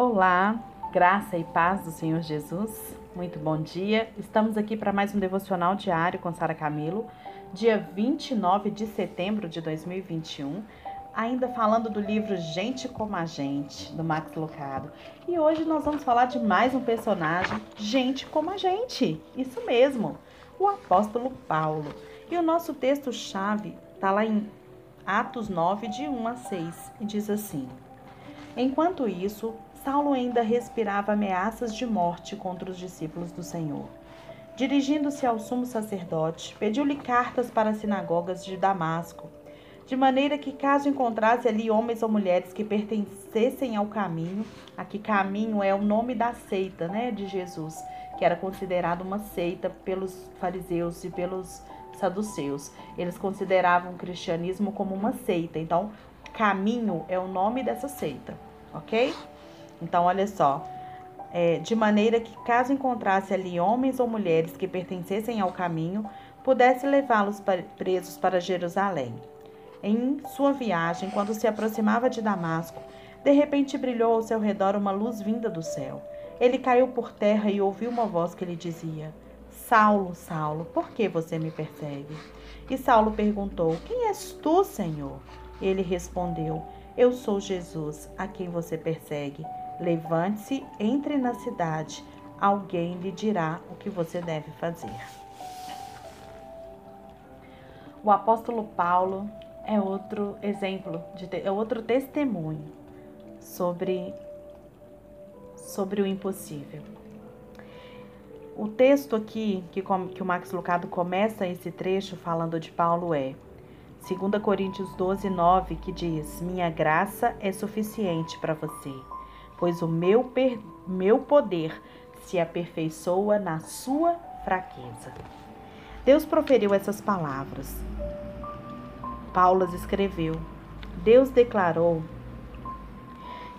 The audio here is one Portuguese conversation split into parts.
Olá, graça e paz do Senhor Jesus. Muito bom dia. Estamos aqui para mais um devocional diário com Sara Camilo, dia 29 de setembro de 2021. Ainda falando do livro Gente como a Gente, do Max Lucado. E hoje nós vamos falar de mais um personagem, gente como a gente. Isso mesmo, o apóstolo Paulo. E o nosso texto-chave está lá em Atos 9, de 1 a 6, e diz assim: Enquanto isso, Saulo ainda respirava ameaças de morte contra os discípulos do Senhor. Dirigindo-se ao sumo sacerdote, pediu-lhe cartas para as sinagogas de Damasco, de maneira que, caso encontrasse ali homens ou mulheres que pertencessem ao caminho, aqui caminho é o nome da seita né, de Jesus, que era considerado uma seita pelos fariseus e pelos saduceus. Eles consideravam o cristianismo como uma seita. Então, caminho é o nome dessa seita, ok? Então, olha só. É, de maneira que, caso encontrasse ali homens ou mulheres que pertencessem ao caminho, pudesse levá-los presos para Jerusalém. Em sua viagem, quando se aproximava de Damasco, de repente brilhou ao seu redor uma luz vinda do céu. Ele caiu por terra e ouviu uma voz que lhe dizia: Saulo, Saulo, por que você me persegue? E Saulo perguntou: Quem és tu, Senhor? Ele respondeu: Eu sou Jesus, a quem você persegue. Levante-se, entre na cidade, alguém lhe dirá o que você deve fazer. O apóstolo Paulo é outro exemplo, de, é outro testemunho sobre, sobre o impossível. O texto aqui que, que o Max Lucado começa esse trecho falando de Paulo é 2 Coríntios 12, 9, que diz: Minha graça é suficiente para você pois o meu, per, meu poder se aperfeiçoa na sua fraqueza. Deus proferiu essas palavras. Paulo escreveu. Deus declarou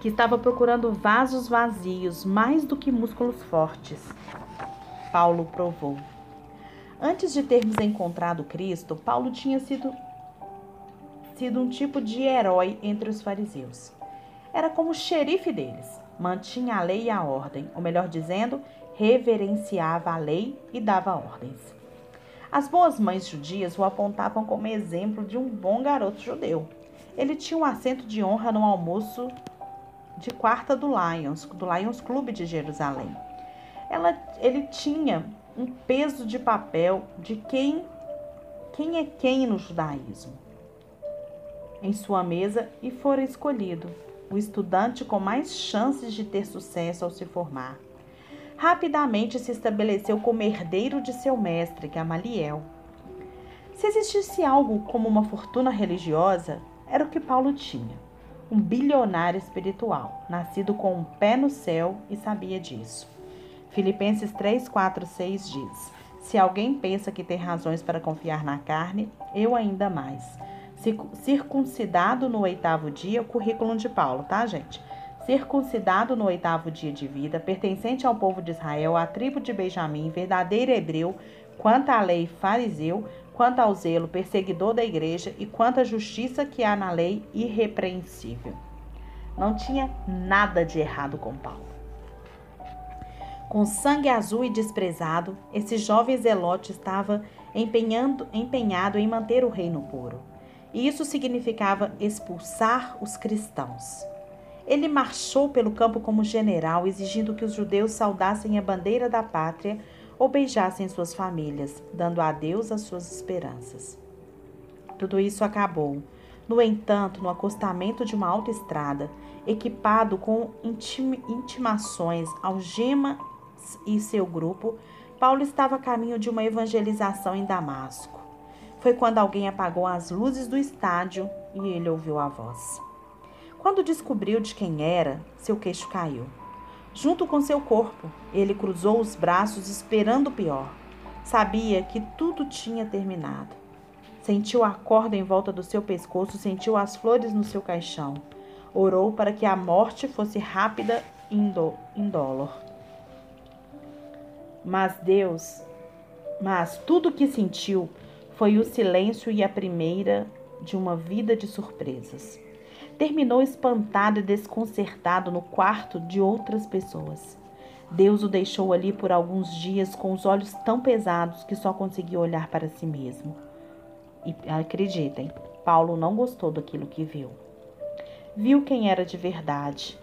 que estava procurando vasos vazios mais do que músculos fortes. Paulo provou. Antes de termos encontrado Cristo, Paulo tinha sido, sido um tipo de herói entre os fariseus era como xerife deles. Mantinha a lei e a ordem, ou melhor dizendo, reverenciava a lei e dava ordens. As boas mães judias o apontavam como exemplo de um bom garoto judeu. Ele tinha um assento de honra no almoço de quarta do Lions, do Lions Clube de Jerusalém. Ela, ele tinha um peso de papel de quem quem é quem no judaísmo em sua mesa e fora escolhido o estudante com mais chances de ter sucesso ao se formar. Rapidamente se estabeleceu como herdeiro de seu mestre, Gamaliel. Se existisse algo como uma fortuna religiosa, era o que Paulo tinha. Um bilionário espiritual, nascido com um pé no céu e sabia disso. Filipenses 3, 4, 6 diz: Se alguém pensa que tem razões para confiar na carne, eu ainda mais circuncidado no oitavo dia, o currículo de Paulo, tá, gente? Circuncidado no oitavo dia de vida, pertencente ao povo de Israel, à tribo de Benjamim, verdadeiro hebreu, quanto à lei fariseu, quanto ao zelo perseguidor da igreja e quanto à justiça que há na lei irrepreensível. Não tinha nada de errado com Paulo. Com sangue azul e desprezado, esse jovem zelote estava empenhado em manter o reino puro e isso significava expulsar os cristãos. Ele marchou pelo campo como general, exigindo que os judeus saudassem a bandeira da pátria ou beijassem suas famílias, dando a Deus as suas esperanças. Tudo isso acabou. No entanto, no acostamento de uma autoestrada, equipado com intimações, algemas e seu grupo, Paulo estava a caminho de uma evangelização em Damasco. Foi quando alguém apagou as luzes do estádio e ele ouviu a voz. Quando descobriu de quem era, seu queixo caiu. Junto com seu corpo, ele cruzou os braços esperando o pior. Sabia que tudo tinha terminado. Sentiu a corda em volta do seu pescoço, sentiu as flores no seu caixão. Orou para que a morte fosse rápida e indolor. Mas Deus, mas tudo o que sentiu foi o silêncio e a primeira de uma vida de surpresas. terminou espantado e desconcertado no quarto de outras pessoas. Deus o deixou ali por alguns dias com os olhos tão pesados que só conseguia olhar para si mesmo. E acreditem, Paulo não gostou daquilo que viu. Viu quem era de verdade.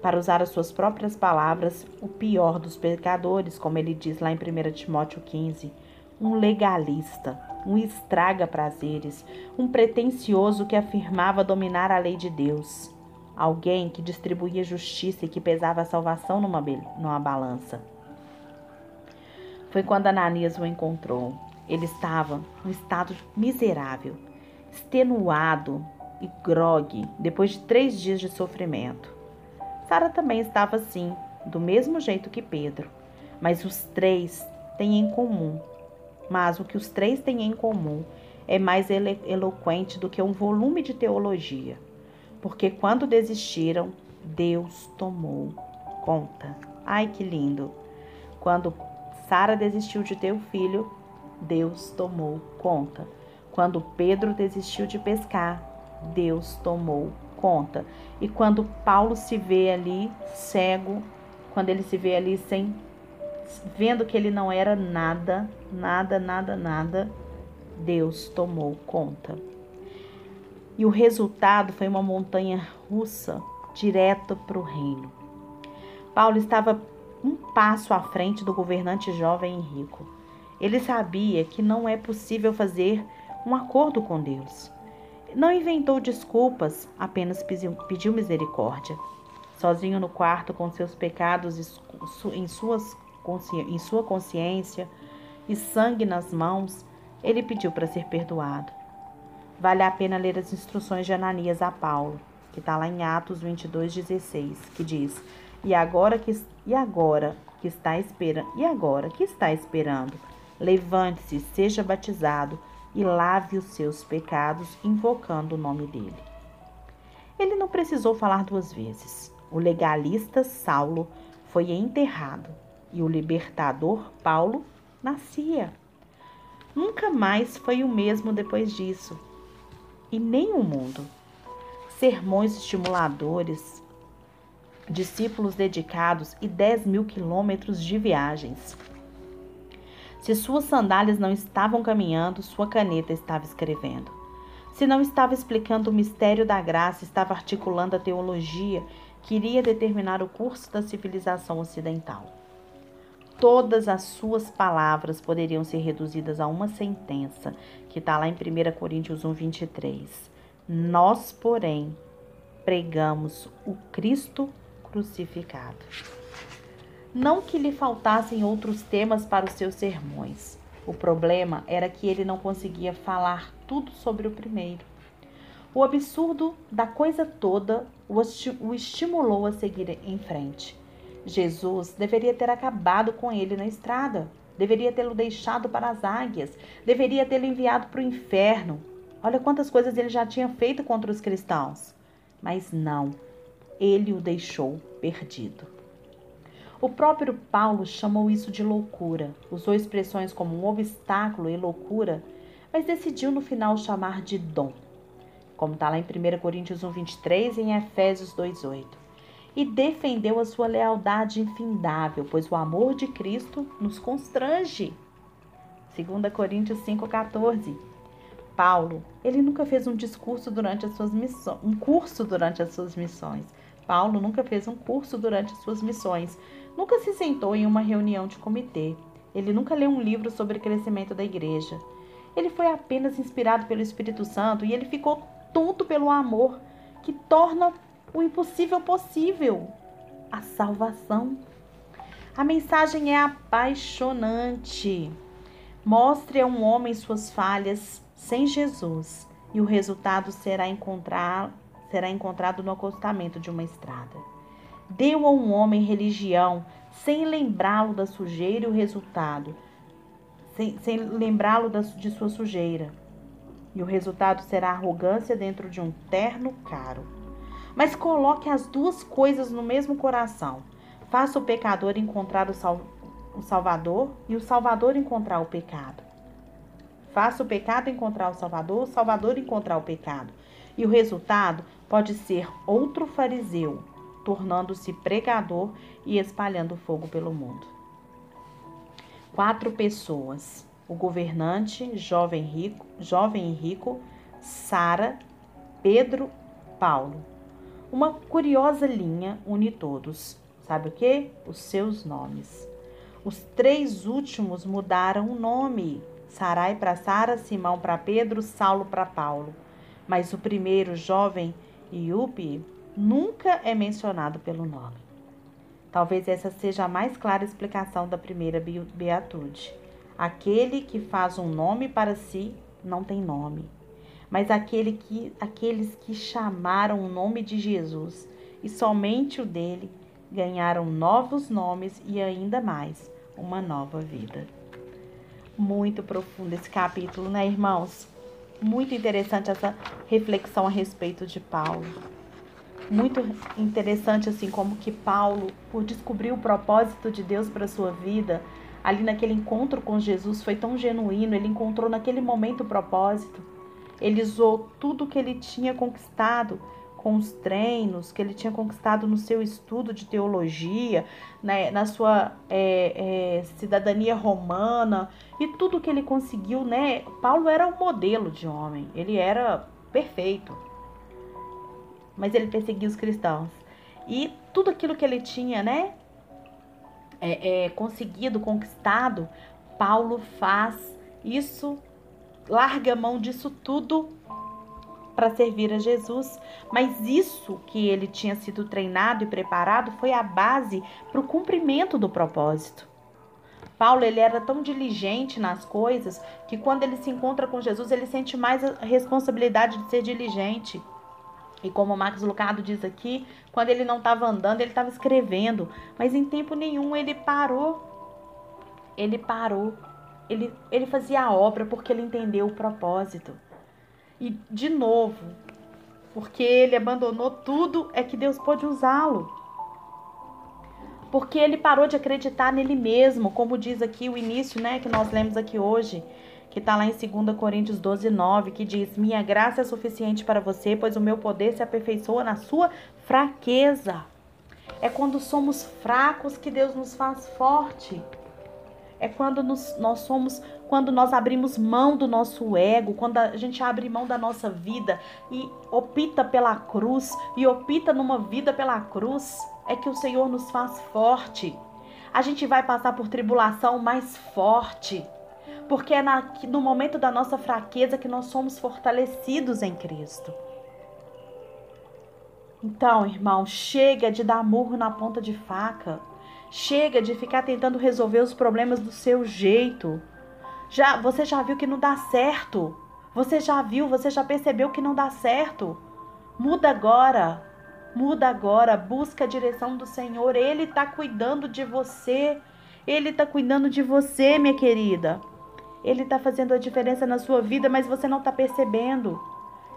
Para usar as suas próprias palavras, o pior dos pecadores, como ele diz lá em 1 Timóteo 15, um legalista, um estraga-prazeres, um pretensioso que afirmava dominar a lei de Deus, alguém que distribuía justiça e que pesava a salvação numa, numa balança. Foi quando Ananias o encontrou. Ele estava em um estado miserável, extenuado e grogue depois de três dias de sofrimento. Sara também estava assim, do mesmo jeito que Pedro, mas os três têm em comum mas o que os três têm em comum é mais elo eloquente do que um volume de teologia, porque quando desistiram, Deus tomou conta. Ai que lindo! Quando Sara desistiu de ter o filho, Deus tomou conta. Quando Pedro desistiu de pescar, Deus tomou conta. E quando Paulo se vê ali cego, quando ele se vê ali sem vendo que ele não era nada, nada, nada, nada, Deus tomou conta. E o resultado foi uma montanha russa direto para o reino. Paulo estava um passo à frente do governante jovem e rico. Ele sabia que não é possível fazer um acordo com Deus. Não inventou desculpas, apenas pediu misericórdia. Sozinho no quarto com seus pecados em suas em sua consciência e sangue nas mãos, ele pediu para ser perdoado. Vale a pena ler as instruções de Ananias a Paulo, que está lá em Atos 22, 16, que diz: E agora que, e agora que está esperando, e agora que está esperando, levante-se, seja batizado e lave os seus pecados, invocando o nome dele. Ele não precisou falar duas vezes. O legalista Saulo foi enterrado e o libertador Paulo nascia. Nunca mais foi o mesmo depois disso, e nem o mundo. Sermões estimuladores, discípulos dedicados e 10 mil quilômetros de viagens. Se suas sandálias não estavam caminhando, sua caneta estava escrevendo. Se não estava explicando o mistério da graça, estava articulando a teologia que iria determinar o curso da civilização ocidental todas as suas palavras poderiam ser reduzidas a uma sentença, que está lá em 1 Coríntios 1, 23. Nós, porém, pregamos o Cristo crucificado. Não que lhe faltassem outros temas para os seus sermões. O problema era que ele não conseguia falar tudo sobre o primeiro. O absurdo da coisa toda o estimulou a seguir em frente. Jesus deveria ter acabado com ele na estrada, deveria tê-lo deixado para as águias, deveria tê-lo enviado para o inferno. Olha quantas coisas ele já tinha feito contra os cristãos. Mas não, ele o deixou perdido. O próprio Paulo chamou isso de loucura, usou expressões como um obstáculo e loucura, mas decidiu no final chamar de dom, como está lá em 1 Coríntios 1, 23 e em Efésios 2, 8 e defendeu a sua lealdade infindável, pois o amor de Cristo nos constrange. 2 Coríntios 5,14. Paulo, ele nunca fez um discurso durante as suas missões, um curso durante as suas missões. Paulo nunca fez um curso durante as suas missões. Nunca se sentou em uma reunião de comitê. Ele nunca leu um livro sobre crescimento da igreja. Ele foi apenas inspirado pelo Espírito Santo e ele ficou tonto pelo amor que torna o impossível possível, a salvação. A mensagem é apaixonante. Mostre a um homem suas falhas sem Jesus e o resultado será encontrar será encontrado no acostamento de uma estrada. Deu a um homem religião sem lembrá-lo da sujeira e o resultado, sem, sem lembrá-lo de sua sujeira. E o resultado será arrogância dentro de um terno caro. Mas coloque as duas coisas no mesmo coração. Faça o pecador encontrar o, sal, o Salvador e o Salvador encontrar o pecado. Faça o pecado encontrar o Salvador, o Salvador encontrar o pecado. E o resultado, pode ser outro fariseu, tornando-se pregador e espalhando fogo pelo mundo. Quatro pessoas: o governante, jovem rico, jovem e rico, Sara, Pedro, Paulo. Uma curiosa linha une todos. Sabe o que? Os seus nomes. Os três últimos mudaram o nome. Sarai para Sara, Simão para Pedro, Saulo para Paulo. Mas o primeiro, jovem Iupi, nunca é mencionado pelo nome. Talvez essa seja a mais clara explicação da primeira beatude. Aquele que faz um nome para si não tem nome, mas aquele que, aqueles que chamaram o nome de Jesus e somente o dele ganharam novos nomes e ainda mais uma nova vida. Muito profundo esse capítulo, né, irmãos? Muito interessante essa reflexão a respeito de Paulo. Muito interessante assim como que Paulo, por descobrir o propósito de Deus para sua vida, ali naquele encontro com Jesus foi tão genuíno, ele encontrou naquele momento o propósito. Ele usou tudo que ele tinha conquistado com os treinos que ele tinha conquistado no seu estudo de teologia, né, na sua é, é, cidadania romana e tudo que ele conseguiu, né? Paulo era um modelo de homem, ele era perfeito, mas ele perseguia os cristãos e tudo aquilo que ele tinha, né? É, é conseguido, conquistado, Paulo faz isso, larga mão disso tudo para servir a Jesus, mas isso que ele tinha sido treinado e preparado foi a base para o cumprimento do propósito. Paulo ele era tão diligente nas coisas que quando ele se encontra com Jesus ele sente mais a responsabilidade de ser diligente. E como Max Lucado diz aqui, quando ele não estava andando, ele estava escrevendo, mas em tempo nenhum ele parou. Ele parou. Ele, ele fazia a obra porque ele entendeu o propósito. E de novo, porque ele abandonou tudo, é que Deus pôde usá-lo. Porque ele parou de acreditar nele mesmo, como diz aqui o início, né, que nós lemos aqui hoje, que está lá em 2 Coríntios 12, 9, que diz: Minha graça é suficiente para você, pois o meu poder se aperfeiçoa na sua fraqueza. É quando somos fracos que Deus nos faz forte. É quando nos, nós somos, quando nós abrimos mão do nosso ego, quando a gente abre mão da nossa vida e opta pela cruz e opta numa vida pela cruz, é que o Senhor nos faz forte. A gente vai passar por tribulação mais forte, porque é na, no momento da nossa fraqueza que nós somos fortalecidos em Cristo. Então, irmão, chega de dar murro na ponta de faca. Chega de ficar tentando resolver os problemas do seu jeito. Já, você já viu que não dá certo. Você já viu, você já percebeu que não dá certo. Muda agora. Muda agora, busca a direção do Senhor. Ele está cuidando de você. Ele está cuidando de você, minha querida. Ele está fazendo a diferença na sua vida, mas você não está percebendo.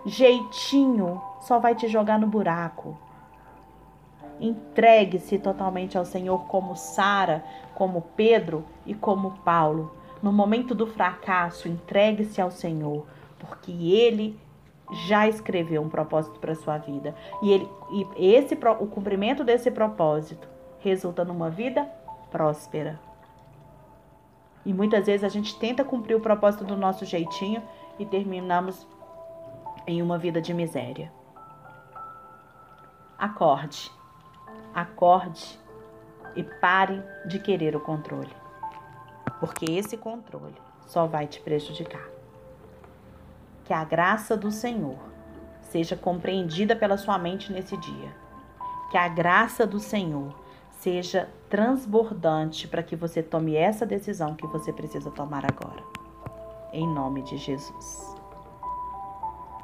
Jeitinho só vai te jogar no buraco. Entregue-se totalmente ao Senhor, como Sara, como Pedro e como Paulo. No momento do fracasso, entregue-se ao Senhor, porque Ele já escreveu um propósito para sua vida e ele e esse o cumprimento desse propósito resulta numa vida próspera. E muitas vezes a gente tenta cumprir o propósito do nosso jeitinho e terminamos em uma vida de miséria. Acorde acorde e pare de querer o controle, porque esse controle só vai te prejudicar. Que a graça do Senhor seja compreendida pela sua mente nesse dia. Que a graça do Senhor seja transbordante para que você tome essa decisão que você precisa tomar agora. Em nome de Jesus.